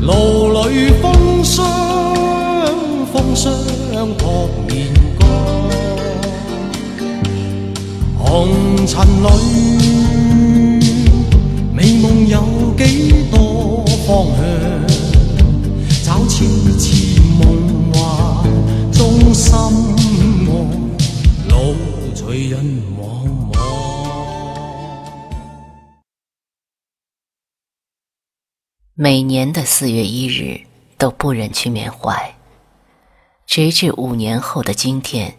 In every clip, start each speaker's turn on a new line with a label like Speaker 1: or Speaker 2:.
Speaker 1: 路里风霜，风霜扑面干，红尘里美梦有几多方向？找痴痴梦幻中心爱，路随人
Speaker 2: 每年的四月一日都不忍去缅怀，直至五年后的今天，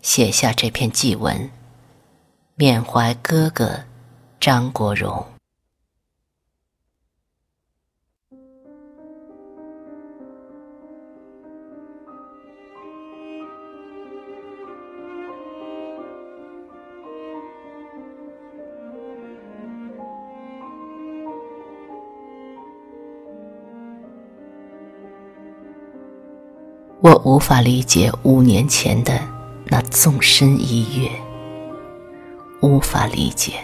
Speaker 2: 写下这篇祭文，缅怀哥哥张国荣。我无法理解五年前的那纵身一跃，无法理解。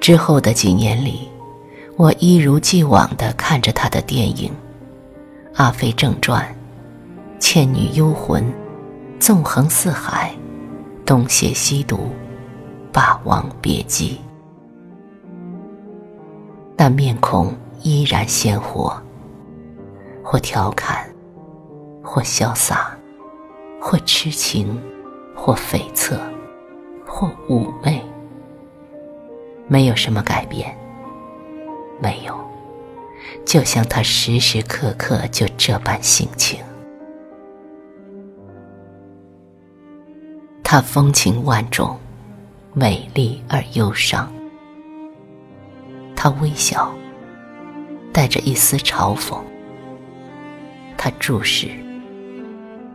Speaker 2: 之后的几年里，我一如既往的看着他的电影《阿飞正传》《倩女幽魂》《纵横四海》《东邪西毒》《霸王别姬》，那面孔依然鲜活。或调侃，或潇洒，或痴情，或悱恻，或妩媚，没有什么改变。没有，就像他时时刻刻就这般性情。他风情万种，美丽而忧伤。他微笑，带着一丝嘲讽。他注视，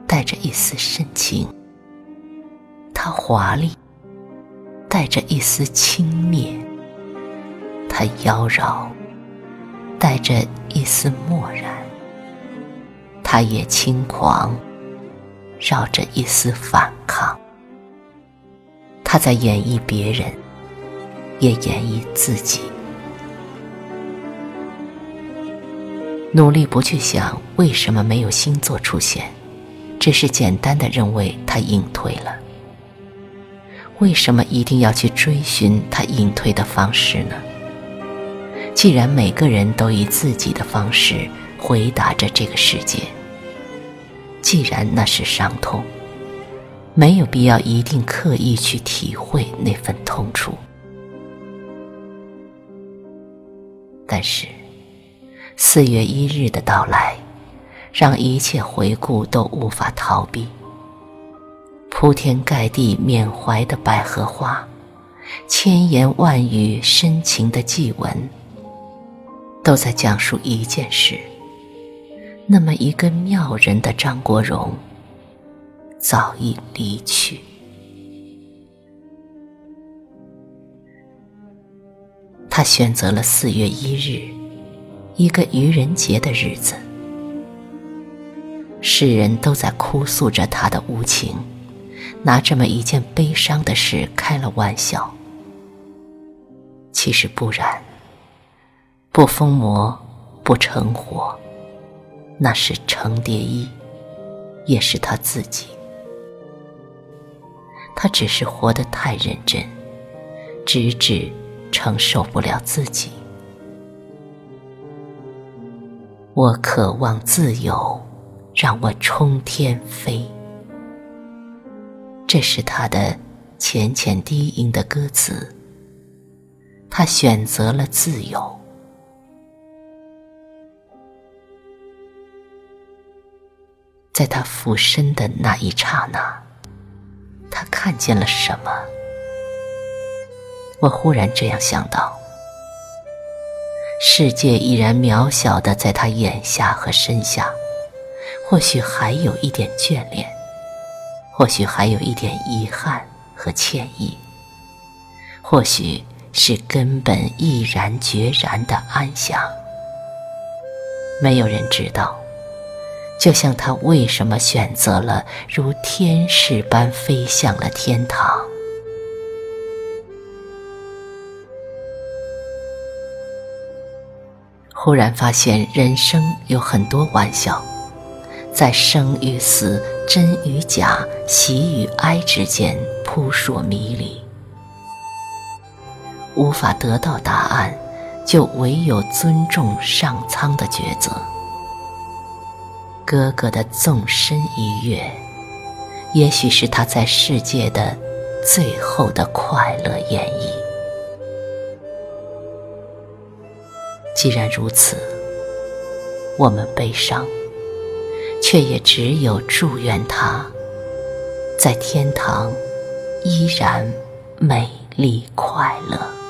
Speaker 2: 带着一丝深情；他华丽，带着一丝轻蔑；他妖娆，带着一丝漠然；他也轻狂，绕着一丝反抗。他在演绎别人，也演绎自己。努力不去想为什么没有星座出现，只是简单的认为他隐退了。为什么一定要去追寻他隐退的方式呢？既然每个人都以自己的方式回答着这个世界，既然那是伤痛，没有必要一定刻意去体会那份痛楚。但是。四月一日的到来，让一切回顾都无法逃避。铺天盖地缅怀的百合花，千言万语深情的祭文，都在讲述一件事：那么一个妙人的张国荣，早已离去。他选择了四月一日。一个愚人节的日子，世人都在哭诉着他的无情，拿这么一件悲伤的事开了玩笑。其实不然，不疯魔，不成活，那是程蝶衣，也是他自己。他只是活得太认真，直至承受不了自己。我渴望自由，让我冲天飞。这是他的浅浅低吟的歌词。他选择了自由，在他俯身的那一刹那，他看见了什么？我忽然这样想到。世界依然渺小的在他眼下和身下，或许还有一点眷恋，或许还有一点遗憾和歉意，或许是根本毅然决然的安详。没有人知道，就像他为什么选择了如天使般飞向了天堂。忽然发现人生有很多玩笑，在生与死、真与假、喜与哀之间扑朔迷离，无法得到答案，就唯有尊重上苍的抉择。哥哥的纵身一跃，也许是他在世界的最后的快乐演绎。既然如此，我们悲伤，却也只有祝愿他，在天堂依然美丽快乐。